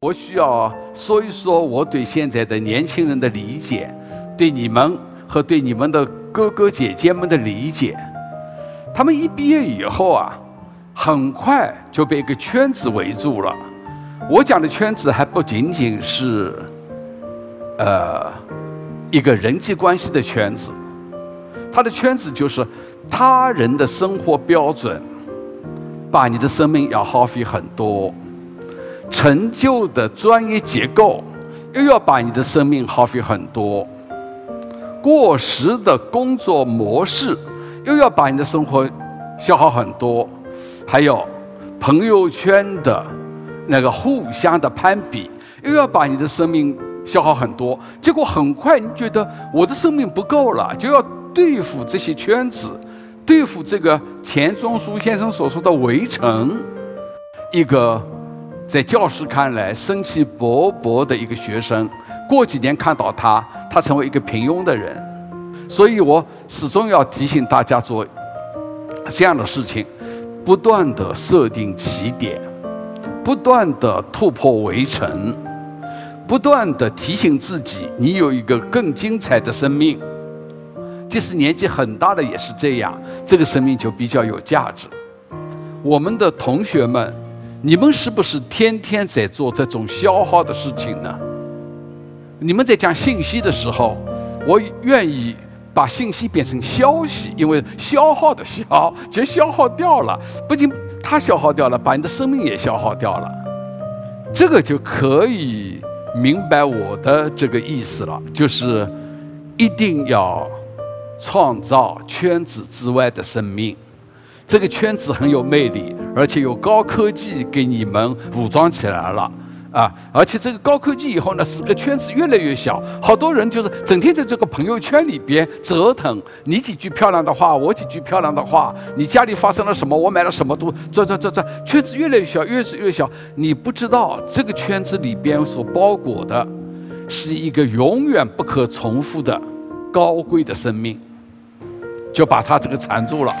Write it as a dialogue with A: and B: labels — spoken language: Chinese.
A: 我需要说一说我对现在的年轻人的理解，对你们和对你们的哥哥姐姐们的理解。他们一毕业以后啊，很快就被一个圈子围住了。我讲的圈子还不仅仅是，呃，一个人际关系的圈子，他的圈子就是他人的生活标准，把你的生命要耗费很多，陈旧的专业结构又要把你的生命耗费很多，过时的工作模式又要把你的生活消耗很多，还有朋友圈的。那个互相的攀比，又要把你的生命消耗很多，结果很快你觉得我的生命不够了，就要对付这些圈子，对付这个钱钟书先生所说的围城。一个在教师看来生气勃勃的一个学生，过几年看到他，他成为一个平庸的人。所以我始终要提醒大家做这样的事情，不断的设定起点。不断的突破围城，不断的提醒自己，你有一个更精彩的生命。即使年纪很大的也是这样，这个生命就比较有价值。我们的同学们，你们是不是天天在做这种消耗的事情呢？你们在讲信息的时候，我愿意把信息变成消息，因为消耗的消就消耗掉了，不仅。它消耗掉了，把你的生命也消耗掉了，这个就可以明白我的这个意思了，就是一定要创造圈子之外的生命，这个圈子很有魅力，而且有高科技给你们武装起来了。啊！而且这个高科技以后呢，使个圈子越来越小，好多人就是整天在这个朋友圈里边折腾，你几句漂亮的话，我几句漂亮的话，你家里发生了什么，我买了什么，都转转转转，圈子越来越小，越是越小。你不知道这个圈子里边所包裹的，是一个永远不可重复的高贵的生命，就把它这个缠住了。